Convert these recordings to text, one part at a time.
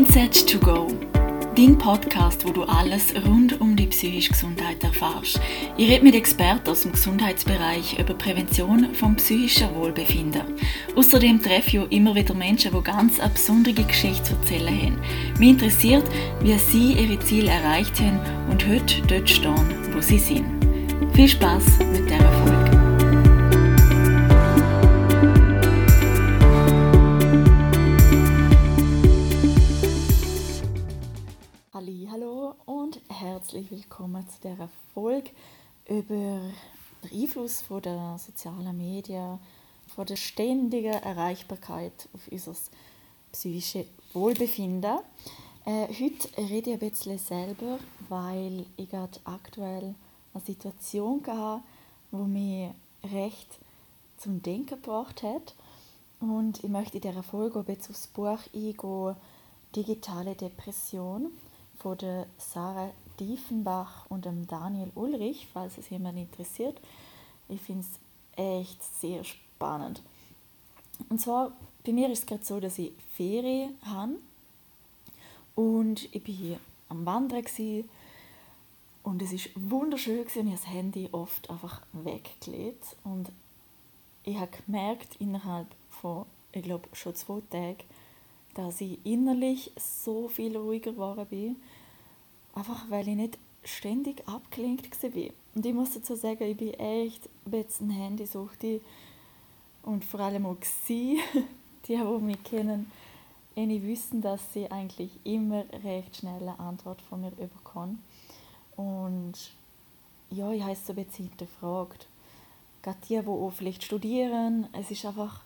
Mindset to go. Dein Podcast, wo du alles rund um die psychische Gesundheit erfährst. Ich rede mit Experten aus dem Gesundheitsbereich über Prävention vom psychischen Wohlbefinden. Außerdem treffe ich immer wieder Menschen, die ganz eine besondere Geschichte zu erzählen haben. Mich interessiert, wie sie ihre Ziele erreicht haben und heute dort stehen, wo sie sind. Viel Spaß mit dieser Folge. Willkommen zu dieser Folge über den Einfluss der sozialen Medien, von der ständigen Erreichbarkeit auf unser psychisches Wohlbefinden. Äh, heute rede ich ein bisschen selber, weil ich gerade aktuell eine Situation hatte, die mich recht zum Denken gebracht hat. Und ich möchte in dieser Folge jetzt aufs Buch eingehen, Digitale Depression von der Sarah Diefenbach und dem Daniel Ulrich, falls es jemand interessiert. Ich finde es echt sehr spannend. Und zwar, bei mir ist es gerade so, dass ich Ferien habe und ich bin hier am Wandern gewesen, und es ist wunderschön gewesen. Ich habe das Handy oft einfach weggelegt und ich habe gemerkt innerhalb von, ich glaube schon zwei Tagen, dass ich innerlich so viel ruhiger geworden bin. Einfach weil ich nicht ständig abgelenkt war. Und ich muss dazu sagen, ich bin echt ein Handysuchti und vor allem auch sie, die, die mich kennen, die wissen, dass sie eigentlich immer recht schnell eine Antwort von mir bekommen. Und ja, ich es so ein bisschen hinterfragt. Gerade die, die auch vielleicht studieren, es ist einfach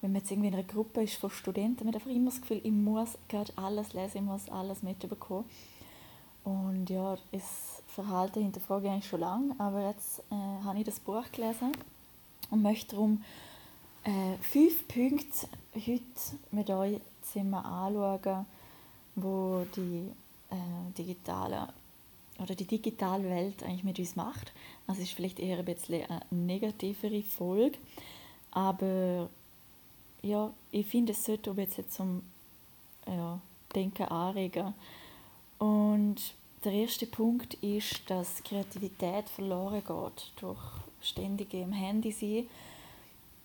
wenn man jetzt irgendwie in einer Gruppe ist von Studenten, man hat einfach immer das Gefühl, ich muss gerade alles lesen, ich muss alles mitbekommen. Und ja, das Verhalten hinterfrage ich eigentlich schon lange, aber jetzt äh, habe ich das Buch gelesen und möchte darum äh, fünf Punkte heute mit euch zusammen anschauen, wo die äh, digitale oder die digitale Welt eigentlich mit uns macht. Also ist vielleicht eher ein bisschen eine negativere Folge, aber ja, ich finde, es sollte auch jetzt zum ja, Denken anregen. Und der erste Punkt ist, dass Kreativität verloren geht durch ständige im Handy sein.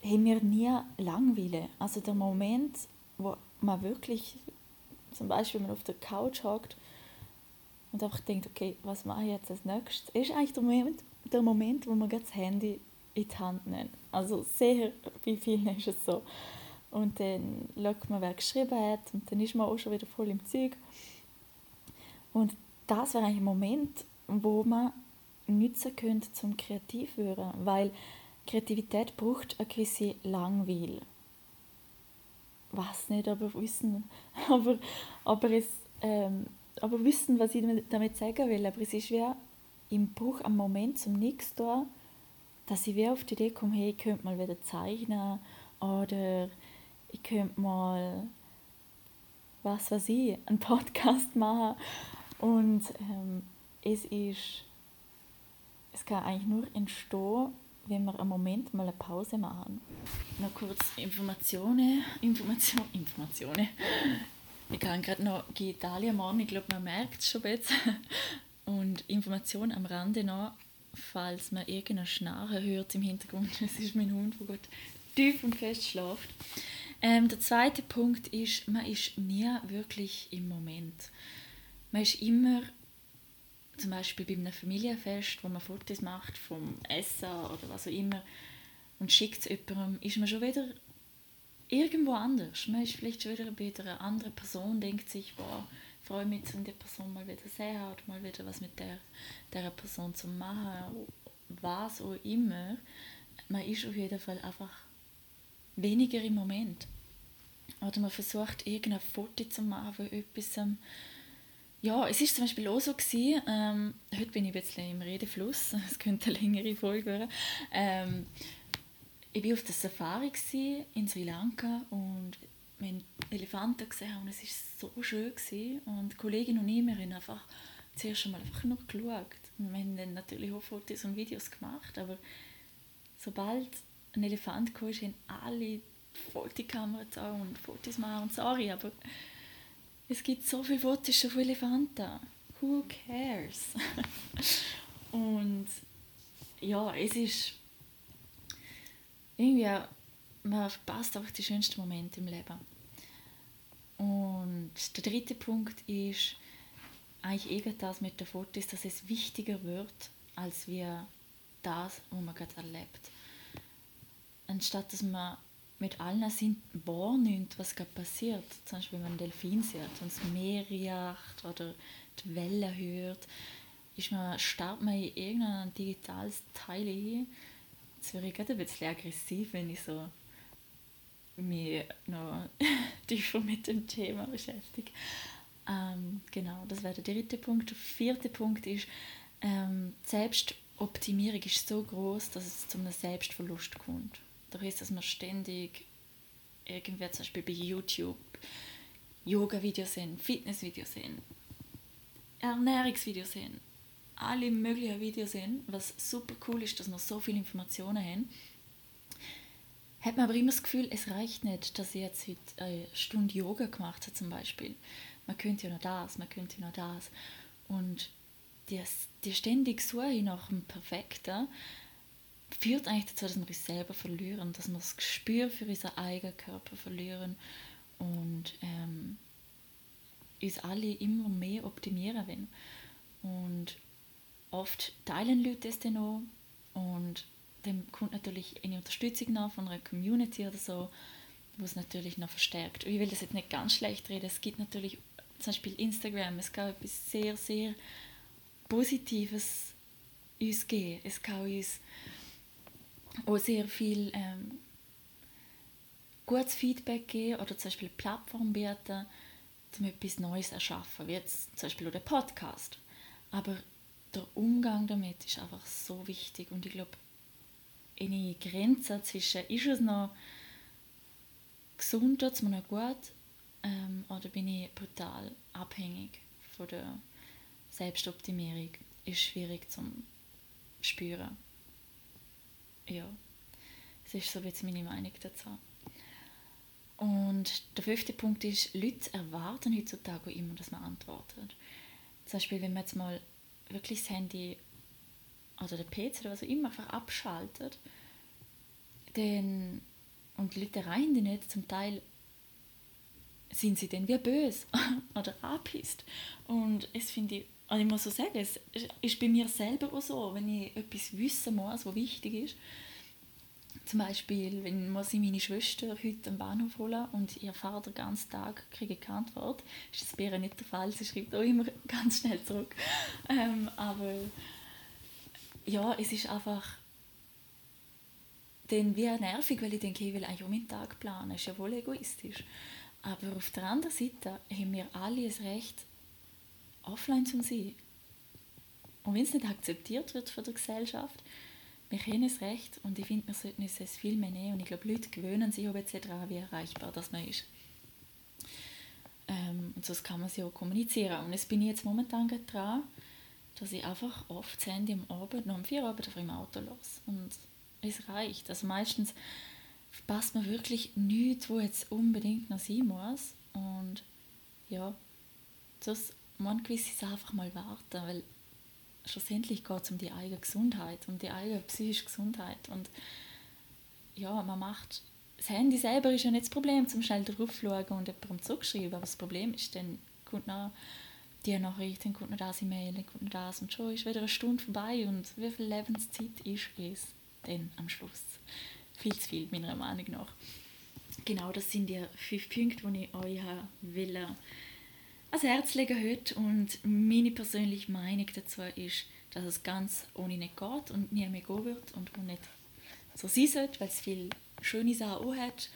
Haben wir nie Langweile. Also der Moment, wo man wirklich, zum Beispiel, wenn man auf der Couch hockt und einfach denkt, okay, was mache ich jetzt als nächstes, ist eigentlich der Moment, der Moment wo man das Handy in die Hand nimmt. Also sehr bei vielen ist es so. Und dann schaut man, wer geschrieben hat und dann ist man auch schon wieder voll im Zeug. Und das wäre eigentlich ein Moment, wo man nutzen könnte, zum kreativ werden, weil Kreativität braucht eine gewisse Langweil. Was nicht, aber wissen, aber, aber, es, ähm, aber wissen, was ich damit sagen will. Aber es ist wie im Bruch am Moment zum nichts da, dass ich wie auf die Idee komme, hey, ich könnte mal wieder zeichnen oder ich könnte mal, was weiß ich, einen Podcast machen. Und ähm, es ist, es kann eigentlich nur entstehen, wenn wir einen Moment mal eine Pause machen. Noch kurz Informationen, Information, Informationen. Ich kann gerade noch Italien morgen, ich glaube, man merkt es schon jetzt. Und Information am Rande noch, falls man irgendeine Schnarre hört im Hintergrund. Es ist mein Hund, der gut tief und fest schläft. Ähm, der zweite Punkt ist, man ist nie wirklich im Moment. Man ist immer, zum Beispiel bei einem Familienfest, wo man Fotos macht vom Essen oder was auch immer und schickt es jemandem, ist man schon wieder irgendwo anders. Man ist vielleicht schon wieder bei einer anderen Person, denkt sich, boah, freue mich, wenn die Person mal wieder sehen hat, mal wieder was mit der, der Person zu machen, was auch immer. Man ist auf jeden Fall einfach weniger im Moment. Oder man versucht, irgendein Foto zu machen von etwas. Ja, es ist zum Beispiel auch so gewesen, ähm, heute bin ich ein bisschen im Redefluss, es könnte eine längere Folge werden. Ähm, ich war auf der Safari in Sri Lanka und wir haben Elefanten gesehen und es war so schön. Gewesen. Und die Kollegin und ich, wir haben einfach zuerst einmal einfach nur geschaut. Und wir haben dann natürlich auch Fotos und Videos gemacht, aber sobald ein Elefant kam, haben alle voll die Kamera zu und Fotos machen und sorry, aber Es gibt so viele Fotos von Elefanten. Who cares? und ja, es ist irgendwie, man verpasst einfach die schönsten Momente im Leben. Und der dritte Punkt ist eigentlich eben das mit den Fotos, dass es wichtiger wird, als wir das, was man gerade erlebt. Anstatt dass man mit allen Sinnen wahrnimmt, was gerade passiert, zum Beispiel wenn man einen Delfin sieht und das Meer riecht oder die Wellen hört, ist man, starrt man in irgendein digitales Teil ein. Jetzt wäre ich gerade ein bisschen aggressiv, wenn ich so mich noch tiefer mit dem Thema beschäftige. Ähm, genau, das wäre der dritte Punkt. Der vierte Punkt ist, ähm, Selbstoptimierung ist so groß, dass es zu einem Selbstverlust kommt. Da ist, dass man ständig irgendwie zum Beispiel bei YouTube Yoga-Videos sehen, Fitness-Videos sehen, Ernährungsvideos sehen, alle möglichen Videos sehen, was super cool ist, dass wir so viele Informationen haben, hat man aber immer das Gefühl, es reicht nicht, dass ich jetzt heute eine Stunde Yoga gemacht habe zum Beispiel. Man könnte ja noch das, man könnte ja noch das. Und die, die ständige Suche nach dem Perfekten führt eigentlich dazu, dass wir uns selber verlieren, dass wir das Gespür für unseren eigenen Körper verlieren und ähm, uns alle immer mehr optimieren wollen. Und oft teilen Leute das dann auch und dann kommt natürlich eine Unterstützung nach von einer Community oder so, wo es natürlich noch verstärkt. Und ich will das jetzt nicht ganz schlecht reden, es gibt natürlich zum Beispiel Instagram, es kann etwas sehr, sehr Positives uns geben. Es kann uns auch sehr viel ähm, gutes Feedback geben oder zum Beispiel eine Plattform bieten, um etwas Neues zu erschaffen, wie jetzt zum Beispiel auch der Podcast. Aber der Umgang damit ist einfach so wichtig und ich glaube, eine Grenze zwischen ist es noch gesund, tut es mir noch gut ähm, oder bin ich brutal abhängig von der Selbstoptimierung, ist schwierig zu spüren. Ja, das ist so jetzt meine Meinung dazu. Und der fünfte Punkt ist, Leute erwarten heutzutage immer, dass man antwortet. Zum Beispiel, wenn man jetzt mal wirklich das Handy oder der PC oder was auch immer einfach abschaltet, dann, und die Leute erreichen die nicht, zum Teil sind sie dann wie böse oder angepisst. Und es finde ich, also ich muss so sagen, es ist bei mir selber auch so, wenn ich etwas wissen muss, was wichtig ist, zum Beispiel, wenn muss ich meine Schwester heute am Bahnhof holen und ihr Vater den ganzen Tag kriege keine Antwort, ist das bei ihr nicht der Fall. Sie schreibt auch immer ganz schnell zurück. Ähm, aber ja, es ist einfach dann wie nervig, weil ich denke, ich will eigentlich auch meinen Tag planen. Das ist ja wohl egoistisch. Aber auf der anderen Seite haben wir alle das Recht, offline zu sein. Und wenn es nicht akzeptiert wird von der Gesellschaft, wir haben es recht und ich finde, wir sollten uns es viel mehr nehmen. Und ich glaube, Leute gewöhnen sich auch daran, wie erreichbar das man ist. Ähm, und so kann man sie auch kommunizieren. Und jetzt bin ich jetzt momentan dran, dass ich einfach oft das Handy am Abend, noch um vier Abend auf im Auto los. Und es reicht. Also meistens passt man wirklich nichts, wo jetzt unbedingt noch sein muss. Und ja, das man gewisse einfach mal warten, weil schlussendlich geht es um die eigene Gesundheit, um die eigene psychische Gesundheit. Und ja, man macht, das Handy selber ist ja nicht das Problem, zum schnell drauf schauen und jemandem zurückschreiben, aber das Problem ist, dann kommt noch die Nachricht, dann kommt noch das E-Mail, dann kommt noch das und schon ist wieder eine Stunde vorbei und wie viel Lebenszeit ist es denn am Schluss? Viel zu viel, meiner Meinung nach. Genau, das sind die fünf Punkte, die ich euch will ans Herz legen heute und meine persönliche Meinung dazu ist, dass es ganz ohne nicht geht und nie mehr gehen wird und auch nicht so sein sollte, weil es viele schöne Sachen auch hat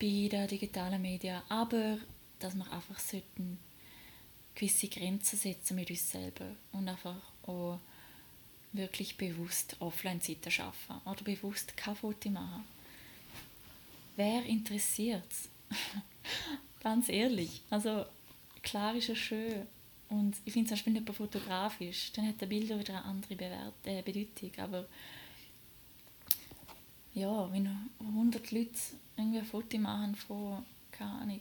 bei den digitalen Medien, aber dass wir einfach sollten gewisse Grenzen setzen mit uns selber und einfach auch wirklich bewusst Offline-Zeiten schaffen oder bewusst kein Foto machen. Wer interessiert es? Ganz ehrlich. Also klar ist es schön. Und ich finde zum Beispiel nicht fotografisch, dann hat der Bilder wieder eine andere Bewert äh, Bedeutung. Aber ja, wenn 100 Leute irgendwie ein Foto machen von, keine Ahnung,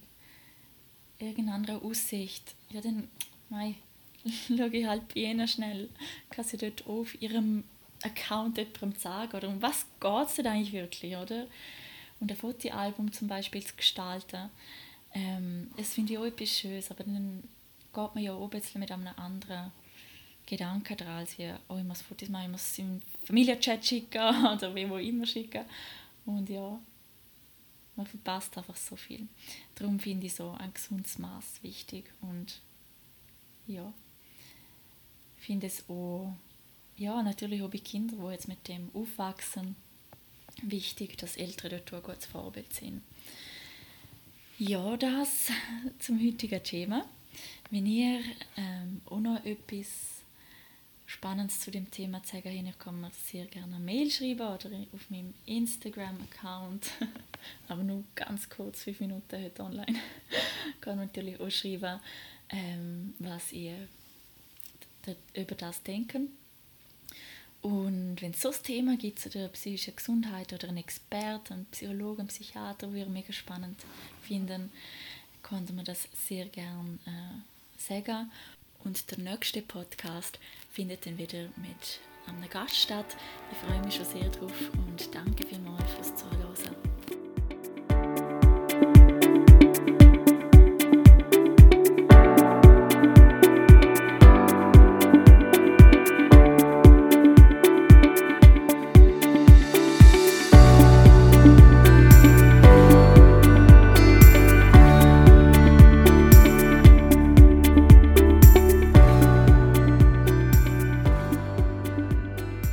irgendeiner Aussicht, ja dann mei, schaue ich halt bei ihnen schnell, kann sie dort auf ihrem Account jemandem sagen, oder um was geht es denn eigentlich wirklich, oder? Und ein Fotoalbum zum Beispiel zu gestalten, ähm, das finde ich auch etwas Schönes, aber dann geht man ja auch ein bisschen mit einem anderen Gedanken dran, als wie, oh, ich muss Fotos machen, ich muss es im Familienchat schicken oder wie wo immer schicken. Und ja, man verpasst einfach so viel. Darum finde ich so ein gesundes Maß wichtig und ja, finde es auch, ja, natürlich auch bei Kindern, die jetzt mit dem aufwachsen, wichtig, dass Eltern dort ein gutes Vorbild sind. Ja, das zum heutigen Thema. Wenn ihr ähm, auch noch etwas Spannendes zu dem Thema zeigen wollt, kann mir sehr gerne eine Mail schreiben oder auf meinem Instagram-Account. Aber nur ganz kurz, fünf Minuten heute online. kann natürlich auch schreiben, ähm, was ihr über das denken. Und wenn es so ein Thema gibt zu der psychischen Gesundheit oder einen Experten, einen Psychologen, einen Psychiater, wo ihr mega spannend finden, konnte man das sehr gern äh, sagen. Und der nächste Podcast findet dann wieder mit einem Gast statt. Ich freue mich schon sehr drauf und danke vielmals fürs Zuhören.